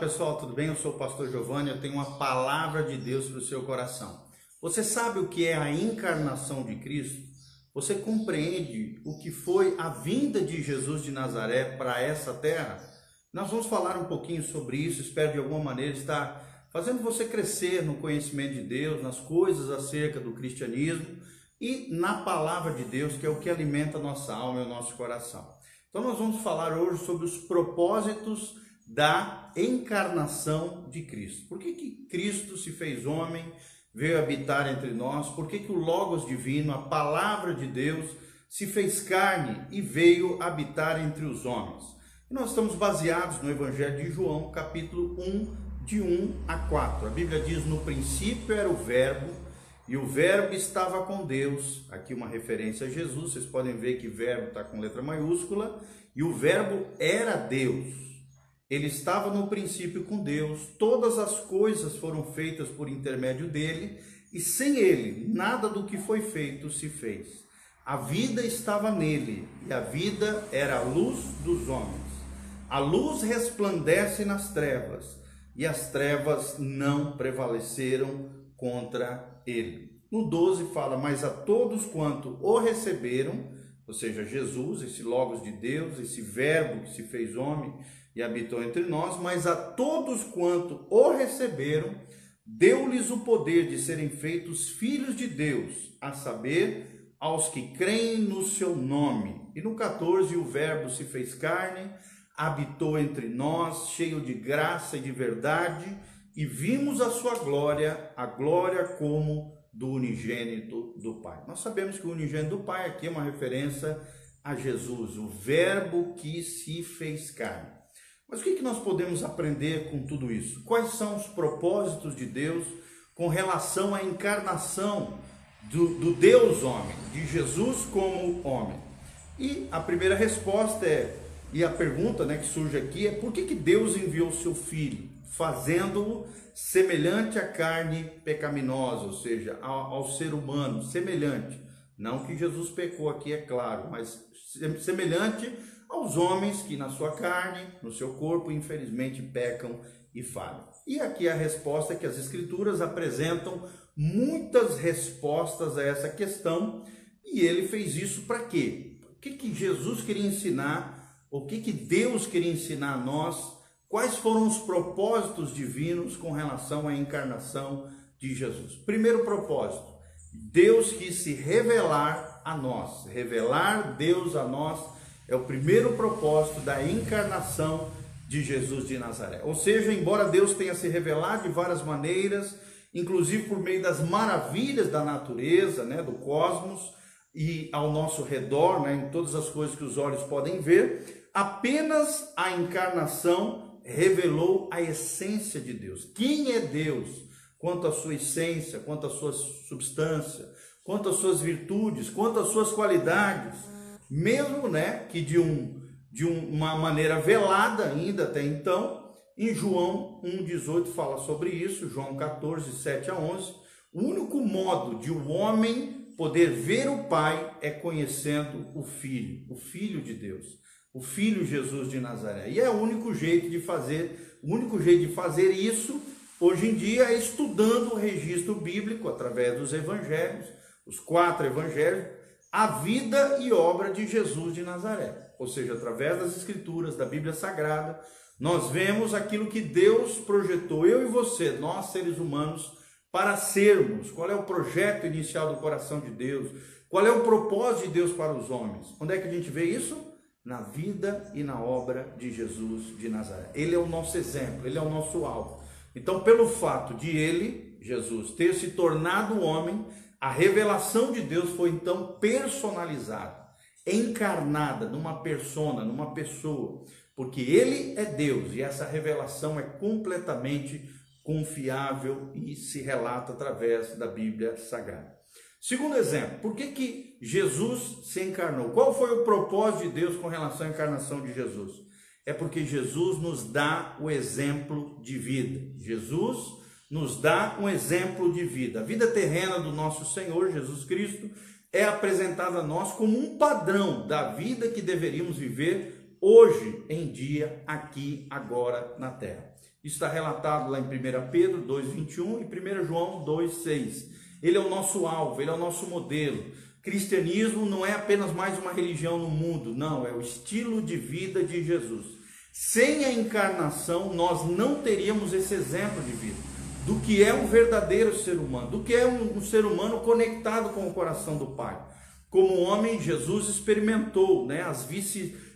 pessoal, tudo bem? Eu sou o pastor Giovanni, eu tenho uma palavra de Deus para o seu coração. Você sabe o que é a encarnação de Cristo? Você compreende o que foi a vinda de Jesus de Nazaré para essa terra? Nós vamos falar um pouquinho sobre isso, espero de alguma maneira estar fazendo você crescer no conhecimento de Deus, nas coisas acerca do cristianismo e na palavra de Deus, que é o que alimenta a nossa alma e o nosso coração. Então nós vamos falar hoje sobre os propósitos da encarnação de Cristo. Por que, que Cristo se fez homem, veio habitar entre nós? Por que, que o Logos Divino, a palavra de Deus, se fez carne e veio habitar entre os homens? E nós estamos baseados no Evangelho de João, capítulo 1, de 1 a 4. A Bíblia diz: No princípio era o Verbo, e o Verbo estava com Deus. Aqui uma referência a Jesus, vocês podem ver que Verbo está com letra maiúscula, e o Verbo era Deus. Ele estava no princípio com Deus, todas as coisas foram feitas por intermédio dele, e sem ele, nada do que foi feito se fez. A vida estava nele, e a vida era a luz dos homens. A luz resplandece nas trevas, e as trevas não prevaleceram contra ele. No 12 fala: Mas a todos quanto o receberam, ou seja, Jesus, esse Logos de Deus, esse Verbo que se fez homem e habitou entre nós, mas a todos quanto o receberam, deu-lhes o poder de serem feitos filhos de Deus, a saber, aos que creem no seu nome. E no 14, o Verbo se fez carne, habitou entre nós, cheio de graça e de verdade, e vimos a sua glória, a glória como do unigênito do Pai. Nós sabemos que o unigênito do Pai aqui é uma referência a Jesus, o Verbo que se fez carne. Mas o que, que nós podemos aprender com tudo isso? Quais são os propósitos de Deus com relação à encarnação do, do Deus homem, de Jesus como homem? E a primeira resposta é, e a pergunta né, que surge aqui é por que, que Deus enviou seu filho, fazendo-o semelhante à carne pecaminosa, ou seja, ao, ao ser humano, semelhante. Não que Jesus pecou aqui, é claro, mas semelhante aos homens que na sua carne, no seu corpo, infelizmente pecam e falham. E aqui a resposta é que as escrituras apresentam muitas respostas a essa questão, e ele fez isso para quê? O que, que Jesus queria ensinar? O que, que Deus queria ensinar a nós? Quais foram os propósitos divinos com relação à encarnação de Jesus? Primeiro propósito, Deus quis se revelar a nós, revelar Deus a nós é o primeiro propósito da encarnação de Jesus de Nazaré. Ou seja, embora Deus tenha se revelado de várias maneiras, inclusive por meio das maravilhas da natureza, né, do cosmos e ao nosso redor, né, em todas as coisas que os olhos podem ver, apenas a encarnação revelou a essência de Deus. Quem é Deus? Quanto à sua essência, quanto à sua substância, quanto às suas virtudes, quanto às suas qualidades mesmo né, que de, um, de uma maneira velada ainda até então. Em João 1,18 fala sobre isso, João 14, 7 a 11. O único modo de o um homem poder ver o Pai é conhecendo o Filho, o Filho de Deus, o Filho Jesus de Nazaré. E é o único jeito de fazer, o único jeito de fazer isso hoje em dia é estudando o registro bíblico através dos evangelhos, os quatro evangelhos, a vida e obra de Jesus de Nazaré. Ou seja, através das Escrituras, da Bíblia Sagrada, nós vemos aquilo que Deus projetou, eu e você, nós seres humanos, para sermos. Qual é o projeto inicial do coração de Deus? Qual é o propósito de Deus para os homens? Onde é que a gente vê isso? Na vida e na obra de Jesus de Nazaré. Ele é o nosso exemplo, ele é o nosso alvo. Então, pelo fato de ele, Jesus, ter se tornado homem, a revelação de Deus foi então personalizada, encarnada numa persona, numa pessoa, porque ele é Deus e essa revelação é completamente confiável e se relata através da Bíblia Sagrada. Segundo exemplo, por que, que Jesus se encarnou? Qual foi o propósito de Deus com relação à encarnação de Jesus? É porque Jesus nos dá o exemplo de vida. Jesus nos dá um exemplo de vida. A vida terrena do nosso Senhor Jesus Cristo é apresentada a nós como um padrão da vida que deveríamos viver hoje em dia, aqui, agora na terra. Está relatado lá em 1 Pedro 2,21 e 1 João 2,6. Ele é o nosso alvo, ele é o nosso modelo. Cristianismo não é apenas mais uma religião no mundo, não, é o estilo de vida de Jesus. Sem a encarnação, nós não teríamos esse exemplo de vida, do que é um verdadeiro ser humano, do que é um, um ser humano conectado com o coração do Pai. Como homem, Jesus experimentou né, as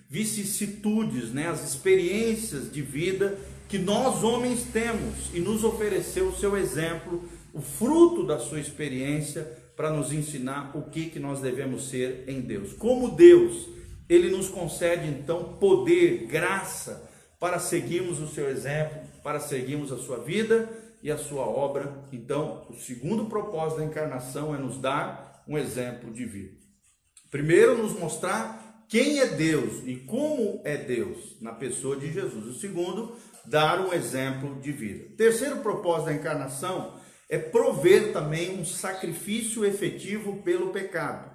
vicissitudes, né, as experiências de vida que nós homens temos e nos ofereceu o seu exemplo, o fruto da sua experiência para nos ensinar o que, que nós devemos ser em Deus. Como Deus, Ele nos concede então poder, graça, para seguirmos o seu exemplo, para seguirmos a sua vida e a sua obra. Então, o segundo propósito da encarnação é nos dar um exemplo de vida. Primeiro, nos mostrar quem é Deus e como é Deus na pessoa de Jesus. O segundo, dar um exemplo de vida. Terceiro propósito da encarnação é prover também um sacrifício efetivo pelo pecado.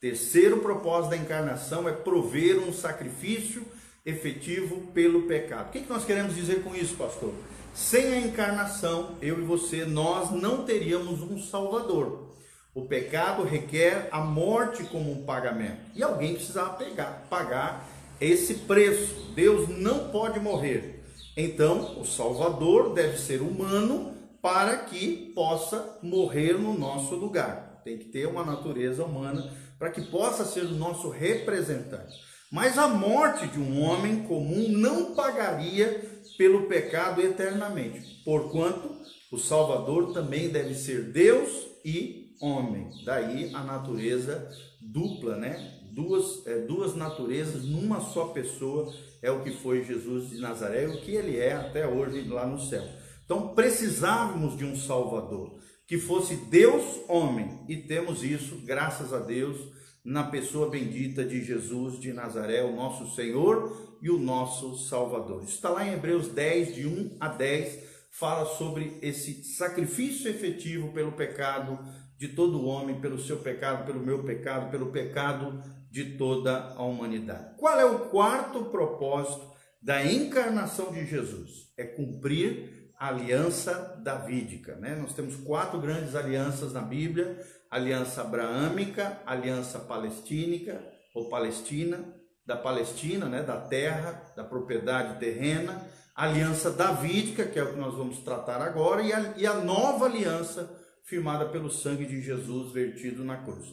Terceiro propósito da encarnação é prover um sacrifício efetivo pelo pecado. O que, nós queremos dizer com isso, pastor? Sem a encarnação, eu e você, nós não teríamos um Salvador. O pecado requer a morte como um pagamento. E alguém precisava pegar, pagar esse preço. Deus não pode morrer. Então, o Salvador deve ser humano para que possa morrer no nosso lugar. Tem que ter uma natureza humana para que possa ser o nosso representante. Mas a morte de um homem comum não pagaria pelo pecado eternamente, porquanto o Salvador também deve ser Deus e homem. Daí a natureza dupla, né? Duas, é, duas naturezas numa só pessoa é o que foi Jesus de Nazaré, o que ele é até hoje lá no céu. Então precisávamos de um Salvador que fosse Deus homem e temos isso, graças a Deus, na pessoa bendita de Jesus de Nazaré, o nosso Senhor e o nosso Salvador. Está lá em Hebreus 10, de 1 a 10, fala sobre esse sacrifício efetivo pelo pecado de todo homem, pelo seu pecado, pelo meu pecado, pelo pecado de toda a humanidade. Qual é o quarto propósito da encarnação de Jesus? É cumprir aliança davídica. Né? Nós temos quatro grandes alianças na Bíblia: aliança abraâmica, aliança palestínica ou palestina, da Palestina, né? da terra, da propriedade terrena, aliança davídica, que é o que nós vamos tratar agora, e a, e a nova aliança firmada pelo sangue de Jesus vertido na cruz.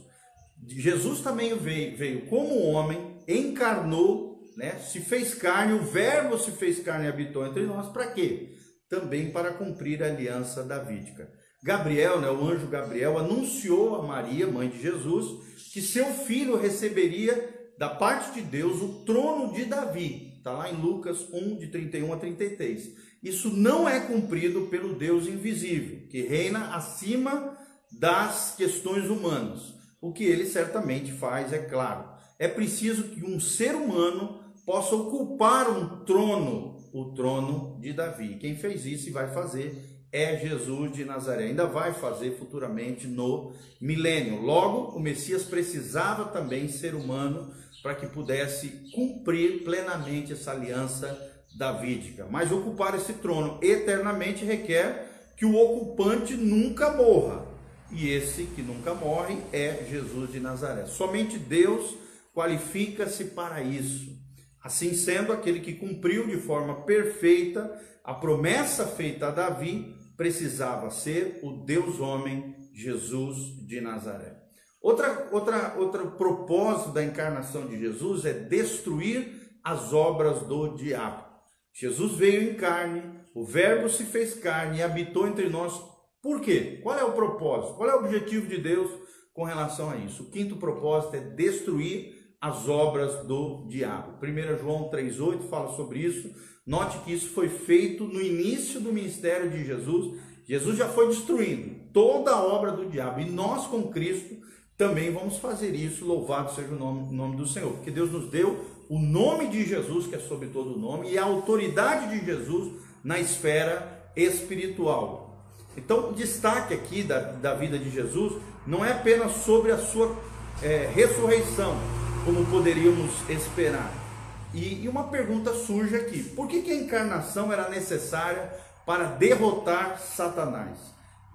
Jesus também veio, veio como homem, encarnou, né? se fez carne, o Verbo se fez carne e habitou entre nós, para quê? também para cumprir a aliança davídica. Gabriel, né, o anjo Gabriel, anunciou a Maria, mãe de Jesus, que seu filho receberia da parte de Deus o trono de Davi. Está lá em Lucas 1, de 31 a 33. Isso não é cumprido pelo Deus invisível, que reina acima das questões humanas. O que ele certamente faz, é claro. É preciso que um ser humano possa ocupar um trono o trono de Davi. Quem fez isso e vai fazer é Jesus de Nazaré. Ainda vai fazer futuramente no milênio. Logo, o Messias precisava também ser humano para que pudesse cumprir plenamente essa aliança davídica. Mas ocupar esse trono eternamente requer que o ocupante nunca morra. E esse que nunca morre é Jesus de Nazaré. Somente Deus qualifica-se para isso. Assim sendo, aquele que cumpriu de forma perfeita a promessa feita a Davi precisava ser o Deus homem Jesus de Nazaré. Outra, outra, outro propósito da encarnação de Jesus é destruir as obras do diabo. Jesus veio em carne, o Verbo se fez carne e habitou entre nós. Por quê? Qual é o propósito? Qual é o objetivo de Deus com relação a isso? O quinto propósito é destruir as obras do diabo. 1 João 3,8 fala sobre isso. Note que isso foi feito no início do ministério de Jesus. Jesus já foi destruindo toda a obra do diabo. E nós, com Cristo, também vamos fazer isso. Louvado seja o nome, nome do Senhor. Porque Deus nos deu o nome de Jesus, que é sobre todo o nome, e a autoridade de Jesus na esfera espiritual. Então, o destaque aqui da, da vida de Jesus não é apenas sobre a sua é, ressurreição, como poderíamos esperar. E, e uma pergunta surge aqui: por que, que a encarnação era necessária para derrotar Satanás?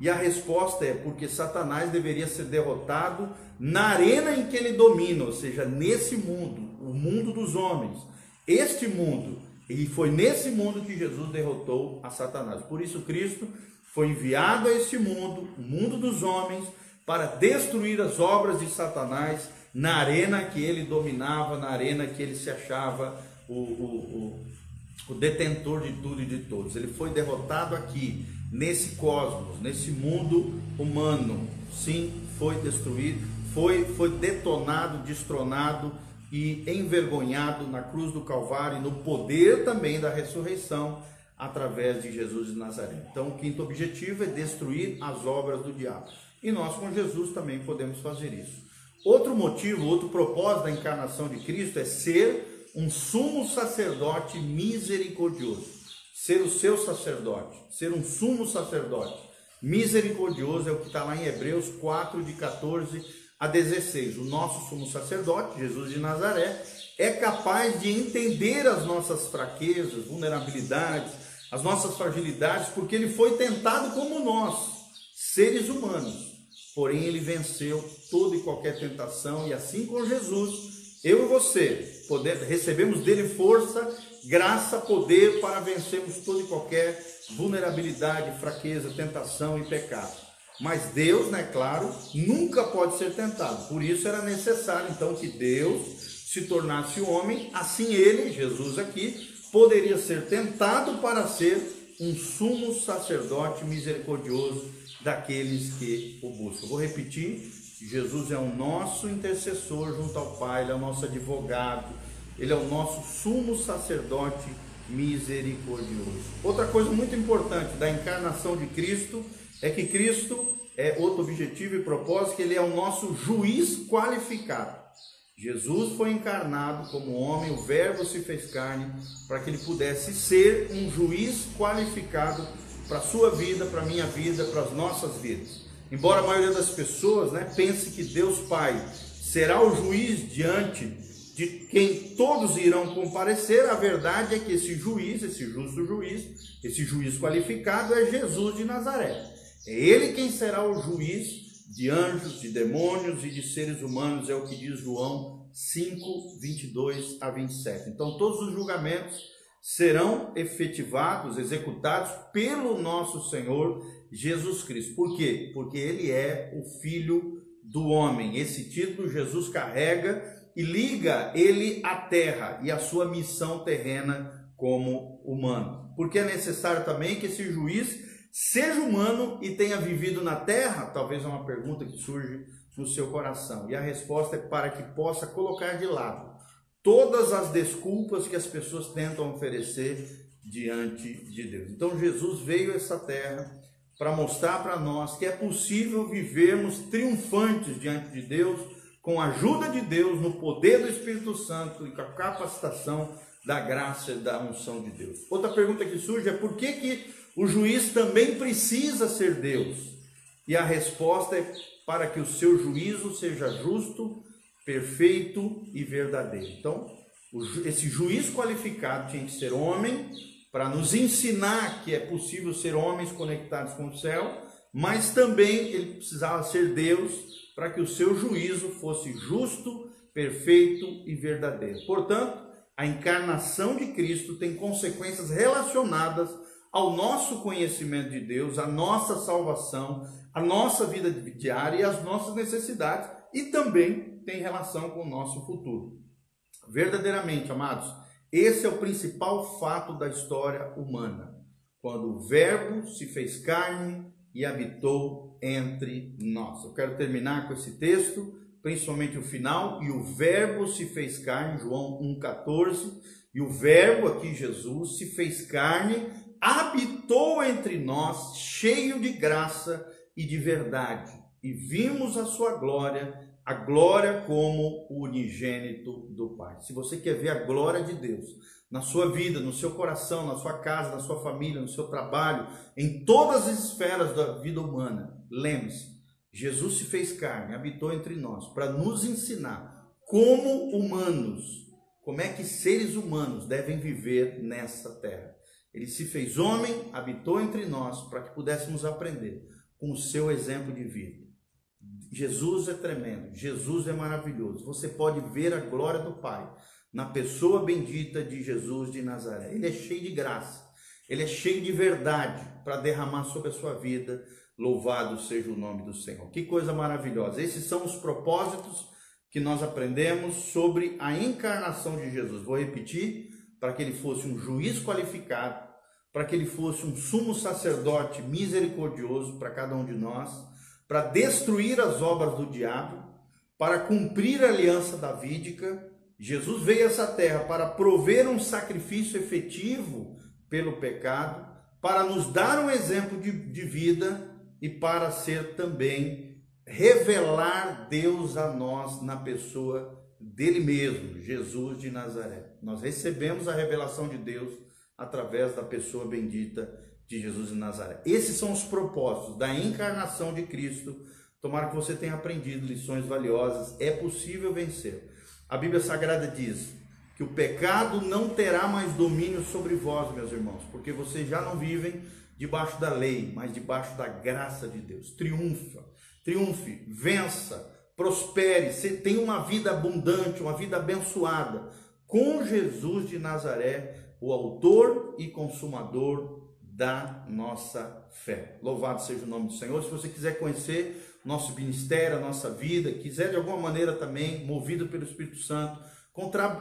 E a resposta é porque Satanás deveria ser derrotado na arena em que ele domina, ou seja, nesse mundo, o mundo dos homens. Este mundo, e foi nesse mundo que Jesus derrotou a Satanás. Por isso, Cristo foi enviado a este mundo, o mundo dos homens, para destruir as obras de Satanás na arena que ele dominava, na arena que ele se achava o, o, o, o detentor de tudo e de todos. Ele foi derrotado aqui, nesse cosmos, nesse mundo humano. Sim, foi destruído, foi, foi detonado, destronado e envergonhado na cruz do Calvário, no poder também da ressurreição através de Jesus de Nazaré. Então, o quinto objetivo é destruir as obras do diabo. E nós com Jesus também podemos fazer isso. Outro motivo, outro propósito da encarnação de Cristo é ser um sumo sacerdote misericordioso. Ser o seu sacerdote, ser um sumo sacerdote misericordioso é o que está lá em Hebreus 4, de 14 a 16. O nosso sumo sacerdote, Jesus de Nazaré, é capaz de entender as nossas fraquezas, vulnerabilidades, as nossas fragilidades, porque ele foi tentado como nós, seres humanos. Porém, ele venceu toda e qualquer tentação, e assim com Jesus, eu e você poder, recebemos dele força, graça, poder para vencermos toda e qualquer vulnerabilidade, fraqueza, tentação e pecado. Mas Deus, né, claro, nunca pode ser tentado. Por isso era necessário então que Deus se tornasse homem, assim ele, Jesus aqui, poderia ser tentado para ser um sumo sacerdote misericordioso daqueles que o buscam. Vou repetir: Jesus é o nosso intercessor junto ao Pai, ele é o nosso advogado, ele é o nosso sumo sacerdote misericordioso. Outra coisa muito importante da encarnação de Cristo é que Cristo é outro objetivo e propósito, que ele é o nosso juiz qualificado. Jesus foi encarnado como homem, o Verbo se fez carne, para que ele pudesse ser um juiz qualificado para a sua vida, para a minha vida, para as nossas vidas. Embora a maioria das pessoas né, pense que Deus Pai será o juiz diante de quem todos irão comparecer, a verdade é que esse juiz, esse justo juiz, esse juiz qualificado é Jesus de Nazaré. É ele quem será o juiz de anjos, de demônios e de seres humanos, é o que diz João 5, 22 a 27. Então, todos os julgamentos serão efetivados, executados pelo nosso Senhor Jesus Cristo. Por quê? Porque ele é o Filho do homem. Esse título Jesus carrega e liga ele à terra e à sua missão terrena como humano. Porque é necessário também que esse juiz seja humano e tenha vivido na terra? Talvez é uma pergunta que surge no seu coração. E a resposta é para que possa colocar de lado todas as desculpas que as pessoas tentam oferecer diante de Deus. Então Jesus veio a essa terra para mostrar para nós que é possível vivermos triunfantes diante de Deus, com a ajuda de Deus, no poder do Espírito Santo e com a capacitação da graça e da unção de Deus. Outra pergunta que surge é por que, que o juiz também precisa ser Deus? E a resposta é para que o seu juízo seja justo, perfeito e verdadeiro. Então, esse juiz qualificado tinha que ser homem, para nos ensinar que é possível ser homens conectados com o céu, mas também ele precisava ser Deus para que o seu juízo fosse justo, perfeito e verdadeiro. Portanto, a encarnação de Cristo tem consequências relacionadas ao nosso conhecimento de Deus, à nossa salvação, à nossa vida diária e às nossas necessidades, e também tem relação com o nosso futuro. Verdadeiramente, amados, esse é o principal fato da história humana, quando o Verbo se fez carne e habitou entre nós. Eu quero terminar com esse texto, principalmente o final, e o Verbo se fez carne, João 1,14, e o Verbo aqui, Jesus, se fez carne, habitou entre nós, cheio de graça e de verdade, e vimos a sua glória a glória como o unigênito do Pai. Se você quer ver a glória de Deus na sua vida, no seu coração, na sua casa, na sua família, no seu trabalho, em todas as esferas da vida humana, lembre-se, Jesus se fez carne, habitou entre nós para nos ensinar como humanos, como é que seres humanos devem viver nessa terra. Ele se fez homem, habitou entre nós para que pudéssemos aprender com o seu exemplo de vida. Jesus é tremendo, Jesus é maravilhoso. Você pode ver a glória do Pai na pessoa bendita de Jesus de Nazaré. Ele é cheio de graça, ele é cheio de verdade para derramar sobre a sua vida. Louvado seja o nome do Senhor. Que coisa maravilhosa. Esses são os propósitos que nós aprendemos sobre a encarnação de Jesus. Vou repetir, para que ele fosse um juiz qualificado, para que ele fosse um sumo sacerdote misericordioso para cada um de nós, para destruir as obras do diabo, para cumprir a aliança davídica. Jesus veio a essa terra para prover um sacrifício efetivo pelo pecado, para nos dar um exemplo de, de vida e para ser também revelar Deus a nós na pessoa dele mesmo, Jesus de Nazaré. Nós recebemos a revelação de Deus através da pessoa bendita de Jesus de Nazaré. Esses são os propósitos da encarnação de Cristo. Tomara que você tenha aprendido lições valiosas. É possível vencer. A Bíblia Sagrada diz que o pecado não terá mais domínio sobre vós, meus irmãos, porque vocês já não vivem debaixo da lei, mas debaixo da graça de Deus. Triunfa, triunfe, vença, prospere, tenha uma vida abundante, uma vida abençoada com Jesus de Nazaré o autor e consumador da nossa fé. Louvado seja o nome do Senhor. Se você quiser conhecer nosso ministério, a nossa vida, quiser de alguma maneira também, movido pelo Espírito Santo,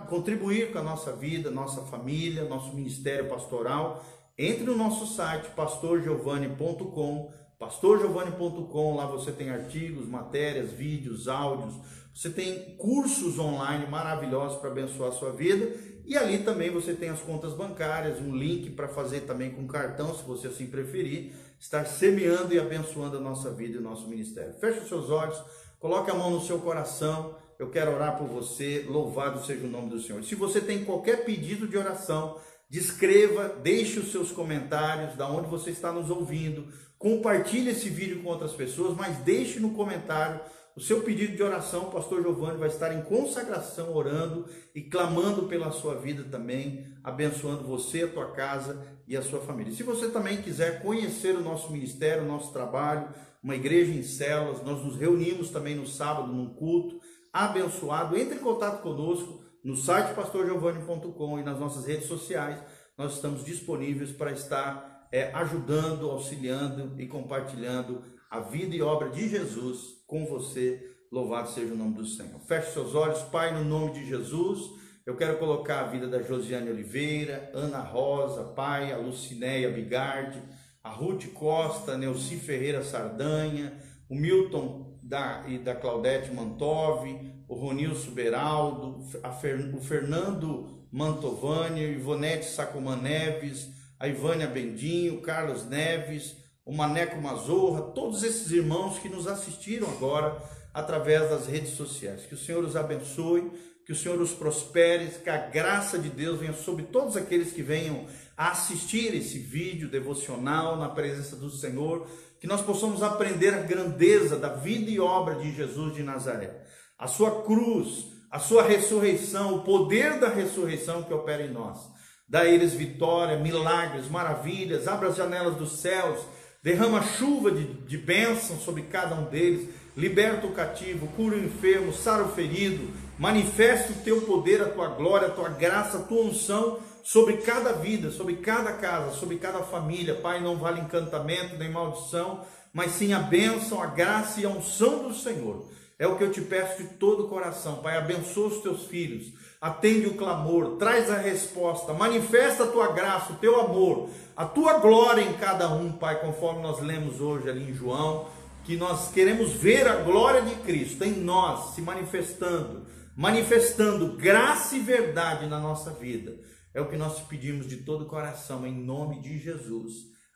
contribuir com a nossa vida, nossa família, nosso ministério pastoral, entre no nosso site pastorgiovanni.com, pastorgiovanni.com, lá você tem artigos, matérias, vídeos, áudios, você tem cursos online maravilhosos para abençoar a sua vida e ali também você tem as contas bancárias, um link para fazer também com cartão, se você assim preferir, estar semeando e abençoando a nossa vida e o nosso ministério. Feche os seus olhos, coloque a mão no seu coração. Eu quero orar por você. Louvado seja o nome do Senhor. Se você tem qualquer pedido de oração, descreva, deixe os seus comentários, da onde você está nos ouvindo. Compartilhe esse vídeo com outras pessoas, mas deixe no comentário o seu pedido de oração, o pastor Giovanni vai estar em consagração, orando e clamando pela sua vida também, abençoando você, a tua casa e a sua família. Se você também quiser conhecer o nosso ministério, o nosso trabalho, uma igreja em células, nós nos reunimos também no sábado num culto abençoado. Entre em contato conosco no site pastorgiovanni.com e nas nossas redes sociais. Nós estamos disponíveis para estar é, ajudando, auxiliando e compartilhando a vida e obra de Jesus com você. Louvado seja o nome do Senhor. Feche seus olhos, Pai, no nome de Jesus. Eu quero colocar a vida da Josiane Oliveira, Ana Rosa, Pai, a Lucinéia Bigardi, a Ruth Costa, Neuci Ferreira Sardanha, o Milton da, e da Claudete Mantovi, o Ronilson Beraldo, Fer, o Fernando Mantovani, Ivonete Sacoman Neves, a Ivânia Bendinho, Carlos Neves, o Maneco Mazorra, todos esses irmãos que nos assistiram agora através das redes sociais. Que o Senhor os abençoe, que o Senhor os prospere, que a graça de Deus venha sobre todos aqueles que venham a assistir esse vídeo devocional na presença do Senhor, que nós possamos aprender a grandeza da vida e obra de Jesus de Nazaré, a sua cruz, a sua ressurreição, o poder da ressurreição que opera em nós. Dá a eles vitória, milagres, maravilhas, abra as janelas dos céus derrama chuva de, de bênção sobre cada um deles, liberta o cativo, cura o enfermo, sara o ferido, manifesta o teu poder, a tua glória, a tua graça, a tua unção sobre cada vida, sobre cada casa, sobre cada família. Pai, não vale encantamento nem maldição, mas sim a bênção, a graça e a unção do Senhor. É o que eu te peço de todo o coração, Pai. Abençoa os teus filhos, atende o clamor, traz a resposta, manifesta a tua graça, o teu amor, a tua glória em cada um, Pai, conforme nós lemos hoje ali em João, que nós queremos ver a glória de Cristo em nós se manifestando, manifestando graça e verdade na nossa vida. É o que nós pedimos de todo o coração, em nome de Jesus.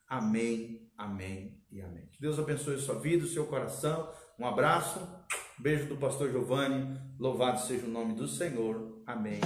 Amém, amém e amém. Que Deus abençoe a sua vida, o seu coração. Um abraço, beijo do pastor Giovanni. Louvado seja o nome do Senhor. Amém.